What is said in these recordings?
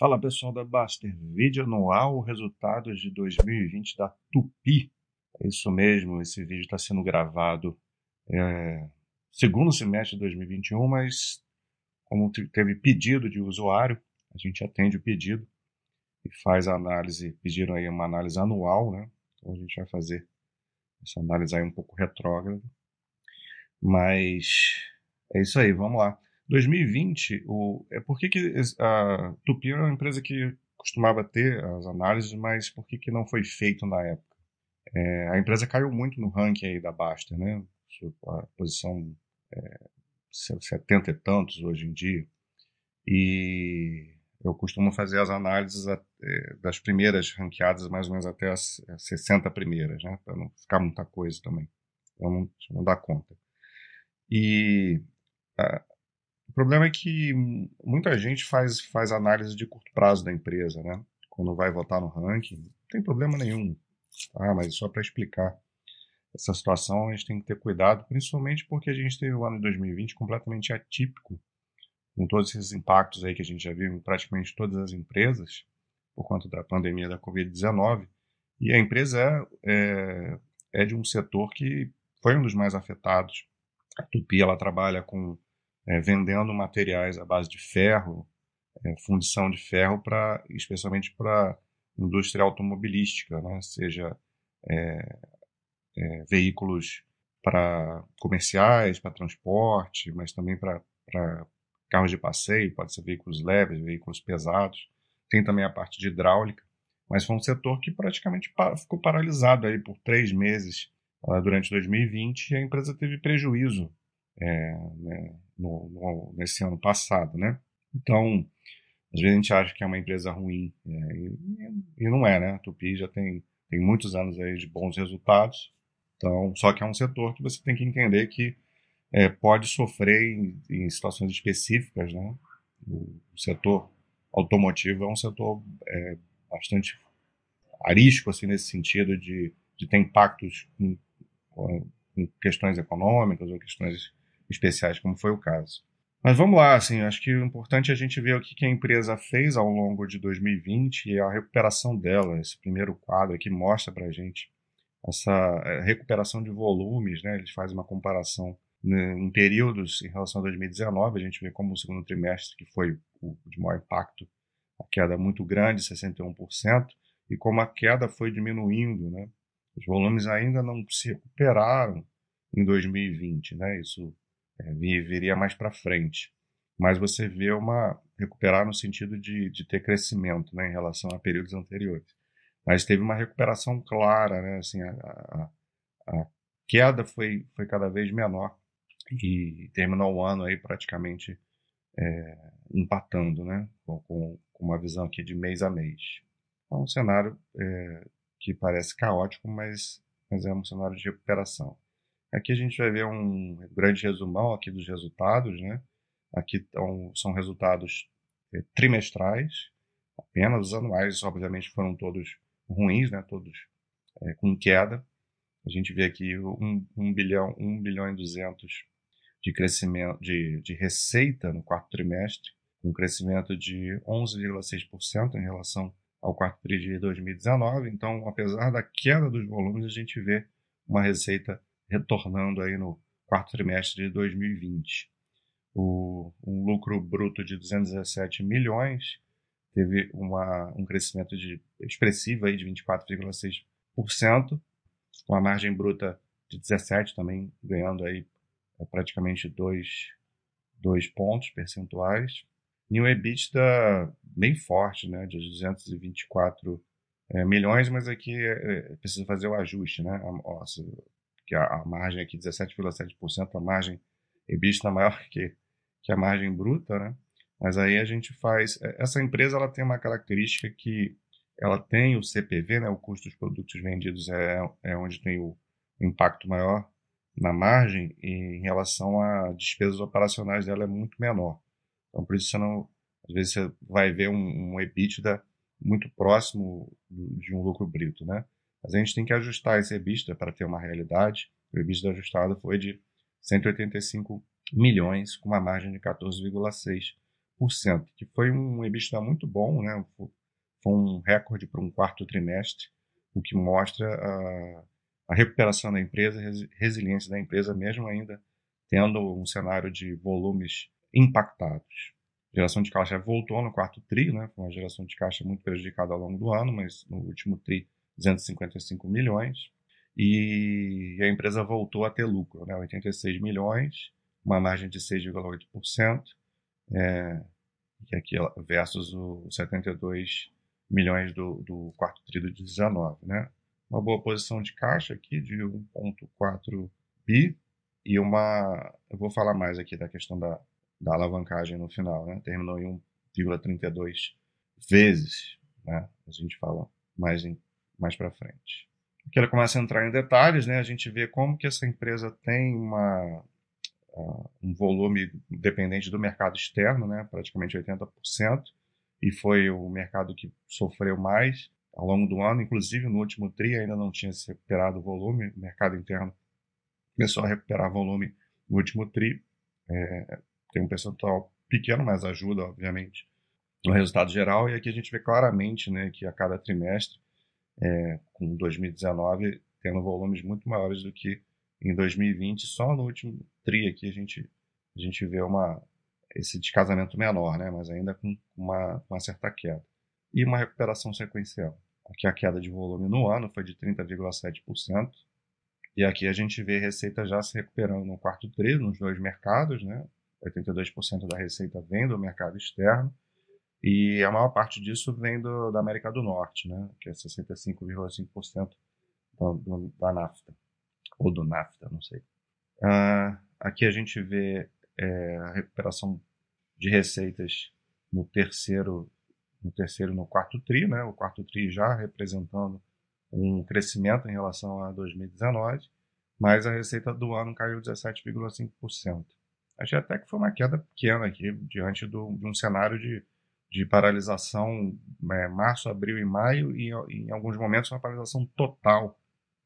Fala pessoal da Baster, vídeo anual, resultados de 2020 da Tupi. É isso mesmo, esse vídeo está sendo gravado é, segundo semestre de 2021, mas como teve pedido de usuário, a gente atende o pedido e faz a análise, pediram aí uma análise anual, né? Então a gente vai fazer essa análise aí um pouco retrógrada. Mas é isso aí, vamos lá. 2020, o, é por que, que a Tupi é uma empresa que costumava ter as análises, mas por que, que não foi feito na época? É, a empresa caiu muito no ranking aí da Baster, né? A posição é, 70 e tantos hoje em dia. E eu costumo fazer as análises é, das primeiras ranqueadas, mais ou menos até as 60 primeiras, né? Para não ficar muita coisa também. Então não, não dá conta. E o problema é que muita gente faz, faz análise de curto prazo da empresa, né? Quando vai votar no ranking, não tem problema nenhum. Tá? Mas só para explicar essa situação, a gente tem que ter cuidado, principalmente porque a gente teve o ano de 2020 completamente atípico, com todos esses impactos aí que a gente já viu em praticamente todas as empresas, por conta da pandemia da Covid-19. E a empresa é, é, é de um setor que foi um dos mais afetados. A Tupi ela trabalha com é, vendendo materiais à base de ferro, é, fundição de ferro, para especialmente para indústria automobilística, né? seja é, é veículos para comerciais, para transporte, mas também para carros de passeio, pode ser veículos leves, veículos pesados. Tem também a parte de hidráulica, mas foi um setor que praticamente ficou paralisado aí por três meses uh, durante 2020 e a empresa teve prejuízo é, né, no, no, nesse ano passado, né? Então, às vezes a gente acha que é uma empresa ruim é, e, e, não é, né? A Tupi já tem, tem muitos anos aí de bons resultados, então, só que é um setor que você tem que entender que é, pode sofrer em, em, situações específicas, né? O, setor automotivo é um setor é, bastante arisco, assim, nesse sentido de, de ter impactos em, em questões econômicas ou questões especiais, como foi o caso. Mas vamos lá, assim, acho que o importante é a gente ver o que a empresa fez ao longo de 2020 e a recuperação dela. Esse primeiro quadro aqui mostra para a gente essa é, recuperação de volumes, né? Eles fazem uma comparação né, em períodos em relação a 2019, a gente vê como o segundo trimestre, que foi o de maior impacto, a queda muito grande, 61%, e como a queda foi diminuindo, né? Os volumes ainda não se recuperaram em 2020, né? Isso é, mais para frente. Mas você vê uma recuperar no sentido de, de ter crescimento né, em relação a períodos anteriores. Mas teve uma recuperação clara, né? Assim, a, a, a queda foi, foi cada vez menor e terminou o ano aí praticamente é, empatando, né? Com, com, uma visão aqui de mês a mês. É um cenário é, que parece caótico, mas, mas é um cenário de recuperação. Aqui a gente vai ver um grande resumão aqui dos resultados, né? Aqui são resultados é, trimestrais, apenas os anuais, obviamente, foram todos ruins, né? Todos é, com queda. A gente vê aqui 1 um, bilhão, 1 bilhão e 200 de crescimento de, de receita no quarto trimestre, um crescimento de 11,6% em relação ao quarto trimestre de 2019. Então, apesar da queda dos volumes, a gente vê uma receita retornando aí no quarto trimestre de 2020. O, um lucro bruto de 217 milhões teve uma, um crescimento de, expressivo aí de 24,6%, com a margem bruta de 17 também ganhando aí é, praticamente dois, dois pontos percentuais. E um EBITDA bem forte, né, de 224 é, milhões, mas aqui é, é, precisa fazer o ajuste, né? Ó, que a, a margem aqui 17,7%, a margem EBITDA maior que, que a margem bruta, né? Mas aí a gente faz. É, essa empresa ela tem uma característica que ela tem o CPV, né? O custo dos produtos vendidos é, é onde tem o impacto maior na margem e em relação a despesas operacionais dela é muito menor. Então por isso você não, às vezes você vai ver um, um EBITDA muito próximo de um lucro bruto, né? Mas a gente tem que ajustar esse EBITDA para ter uma realidade. O EBITDA ajustado foi de 185 milhões, com uma margem de 14,6%. que foi um EBITDA muito bom, né? Foi um recorde para um quarto trimestre, o que mostra a, a recuperação da empresa, a resiliência da empresa, mesmo ainda tendo um cenário de volumes impactados. A geração de caixa voltou no quarto TRI, né? Foi uma geração de caixa muito prejudicada ao longo do ano, mas no último TRI, 255 milhões. E a empresa voltou a ter lucro, né? 86 milhões, uma margem de 6,8%, é, aqui versus os 72 milhões do, do quarto TRI de 19, né? Uma boa posição de caixa aqui de 1,4 bi e uma. Eu vou falar mais aqui da questão da, da alavancagem no final, né? Terminou em 1,32 vezes, né? A gente fala mais, em, mais para frente. Aqui ela começa a entrar em detalhes, né? A gente vê como que essa empresa tem uma, uh, um volume dependente do mercado externo, né? Praticamente 80%, e foi o mercado que sofreu mais ao longo do ano, inclusive no último TRI ainda não tinha se recuperado o volume, o mercado interno começou a recuperar volume no último TRI, é, tem um percentual pequeno, mas ajuda, obviamente, no resultado geral. E aqui a gente vê claramente né, que a cada trimestre, é, com 2019, tendo volumes muito maiores do que em 2020. Só no último TRI aqui a gente, a gente vê uma, esse descasamento menor, né, mas ainda com uma, uma certa queda. E uma recuperação sequencial. Aqui a queda de volume no ano foi de 30,7%. E aqui a gente vê receita já se recuperando no quarto TRI, nos dois mercados, né? 82% da receita vem do mercado externo e a maior parte disso vem do, da América do Norte, né, que é 65,5% da NAFTA, ou do NAFTA, não sei. Uh, aqui a gente vê é, a recuperação de receitas no terceiro, no terceiro no quarto TRI, né, o quarto TRI já representando um crescimento em relação a 2019, mas a receita do ano caiu 17,5%. Achei até que foi uma queda pequena aqui, diante do, de um cenário de, de paralisação é, março, abril e maio, e em alguns momentos uma paralisação total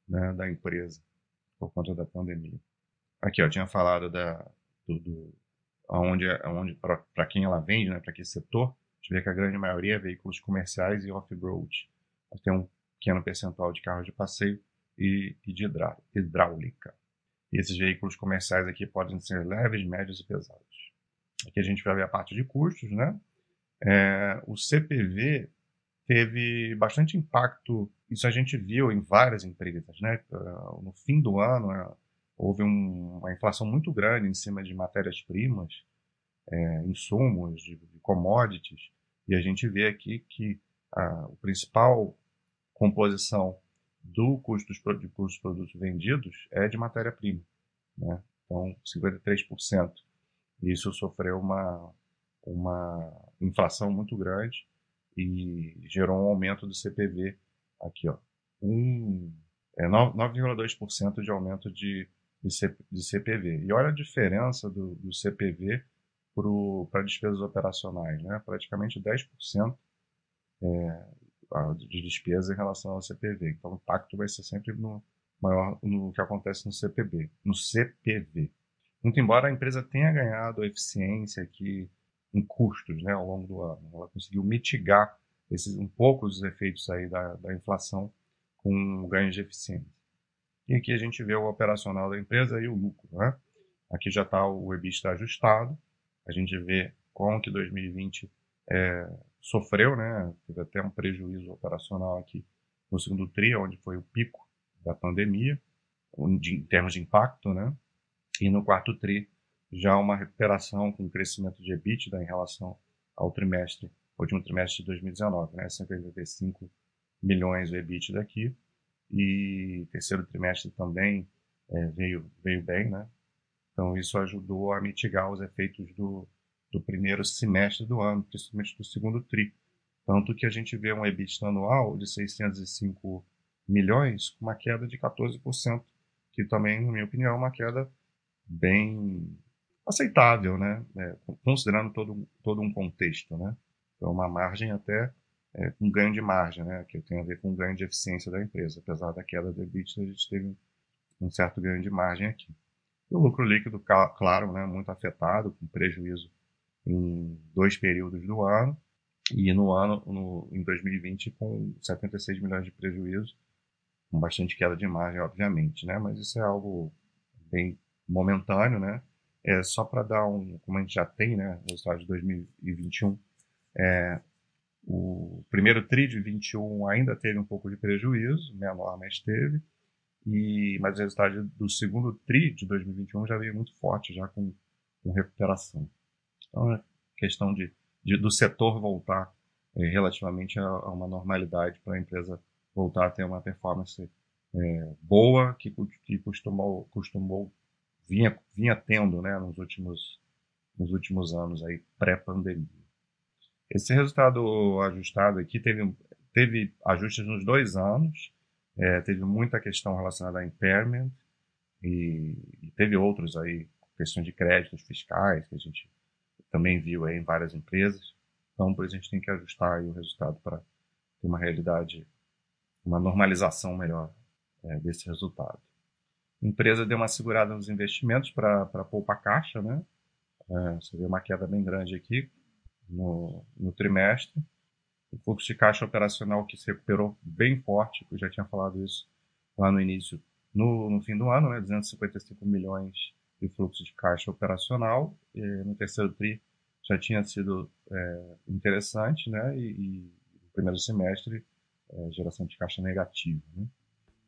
né, da empresa, por conta da pandemia. Aqui, eu tinha falado da, do, do aonde, aonde para quem ela vende, né, para que setor, a gente vê que a grande maioria é veículos comerciais e off-road. Tem um pequeno percentual de carros de passeio e, e de hidráulica. E esses veículos comerciais aqui podem ser leves, médios e pesados. Aqui a gente vai ver a parte de custos, né? É, o CPV teve bastante impacto, isso a gente viu em várias empresas, né? No fim do ano, é, houve um, uma inflação muito grande em cima de matérias-primas, é, insumos, de, de, commodities, e a gente vê aqui que a, a principal composição do custo dos, dos produtos vendidos é de matéria-prima. Né? Então, 53%. Isso sofreu uma, uma inflação muito grande e gerou um aumento do CPV aqui, ó, um, é 9,2% de aumento de, de, C, de, CPV. E olha a diferença do, do CPV para despesas operacionais, né? praticamente 10% é, de despesa em relação ao CPV. Então, o impacto vai ser sempre no, maior no que acontece no CPB, no CPV. Muito embora a empresa tenha ganhado eficiência aqui em custos né, ao longo do ano, ela conseguiu mitigar esses, um pouco os efeitos aí da, da inflação com ganhos de eficiência. E aqui a gente vê o operacional da empresa e o lucro. Né? Aqui já está o EBITDA ajustado, a gente vê como que 2020 é, sofreu, né? Teve até um prejuízo operacional aqui no segundo TRI, onde foi o pico da pandemia, em termos de impacto, né? E no quarto TRI, já uma recuperação com crescimento de EBITDA em relação ao trimestre, último trimestre de 2019, né? 185 milhões de EBITDA aqui. E terceiro trimestre também é, veio, veio bem, né? Então isso ajudou a mitigar os efeitos do, do primeiro semestre do ano, principalmente do segundo TRI. Tanto que a gente vê um EBITDA anual de 605 milhões, com uma queda de 14%, que também, na minha opinião, é uma queda bem aceitável, né? É, considerando todo, todo um contexto, né? Então, uma margem até é, ganho de margem, né? Que tem a ver com ganho de eficiência da empresa. Apesar da queda do EBITDA, a gente teve um certo ganho de margem aqui. E o lucro líquido, claro, né? Muito afetado, com prejuízo em dois períodos do ano, e no ano, no, em 2020, com 76 milhões de prejuízo, com bastante queda de margem, obviamente, né? Mas isso é algo bem momentâneo, né? É só para dar um, como a gente já tem, né, resultado de 2021, é, o primeiro TRI de 21 ainda teve um pouco de prejuízo, menor, mas teve. E, mas o resultado do segundo TRI de 2021 já veio muito forte, já com, com recuperação. Então, é questão de, de do setor voltar é, relativamente a, a, uma normalidade para a empresa voltar a ter uma performance é, boa que, que costumou, costumou vinha, vinha tendo né, nos, últimos, nos últimos anos aí pré-pandemia. Esse resultado ajustado aqui teve, teve ajustes nos dois anos, é, teve muita questão relacionada a impairment e, e, teve outros aí, questão de créditos fiscais, que a gente também viu aí em várias empresas. Então, a gente tem que ajustar aí o resultado para ter uma realidade, uma normalização melhor é, desse resultado. Empresa deu uma segurada nos investimentos para poupar caixa, né? É, você vê uma queda bem grande aqui, no, no trimestre. O fluxo de caixa operacional que se recuperou bem forte, eu já tinha falado isso lá no início, no, no fim do ano, né, 255 milhões de fluxo de caixa operacional. no terceiro TRI já tinha sido é, interessante, né, e, e, no primeiro semestre, é, geração de caixa negativa. Né.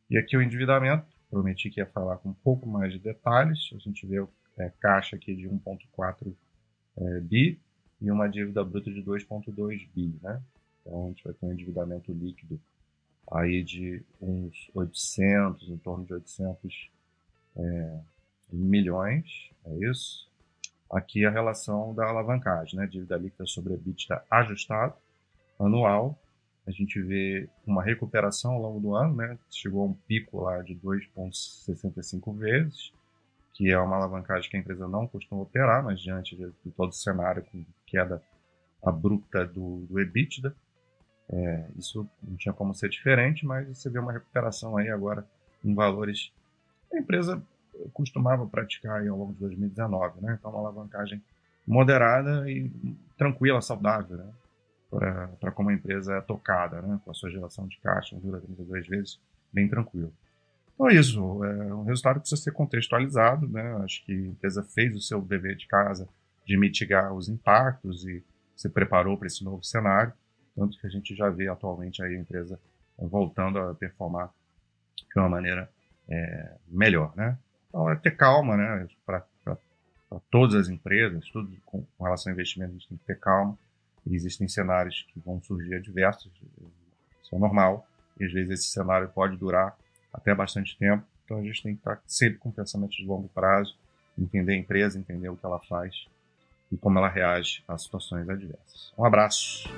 E aqui o endividamento, prometi que ia falar com um pouco mais de detalhes. A gente vê é, caixa aqui de 1,4 é, bi, e uma dívida bruta de 2,2 bi, né? Então a gente vai ter um endividamento líquido aí de uns 800, em torno de 800 é, milhões, é isso? Aqui a relação da alavancagem, né? Dívida líquida sobre EBITDA ajustado anual. A gente vê uma recuperação ao longo do ano, né? Chegou a um pico lá de 2,65 vezes que é uma alavancagem que a empresa não costuma operar, mas diante de, todo o cenário com queda abrupta do, do EBITDA, é, isso não tinha como ser diferente, mas você vê uma recuperação aí agora em valores que a empresa costumava praticar ao longo de 2019, né? Então, uma alavancagem moderada e tranquila, saudável, né? Para como a empresa é tocada, né? Com a sua geração de caixa, 1,32 vezes, bem tranquilo. Então é isso, é um resultado que precisa ser contextualizado, né? Acho que a empresa fez o seu dever de casa de mitigar os impactos e se preparou para esse novo cenário, tanto que a gente já vê atualmente a empresa voltando a performar de uma maneira é, melhor, né? Então é ter calma, né? Para todas as empresas, tudo com, com relação a investimento, a gente tem que ter calma. Existem cenários que vão surgir adversos, isso é normal, e às vezes esse cenário pode durar até bastante tempo. Então a gente tem que estar sempre com pensamento de longo prazo, entender a empresa, entender o que ela faz e como ela reage às situações adversas. Um abraço.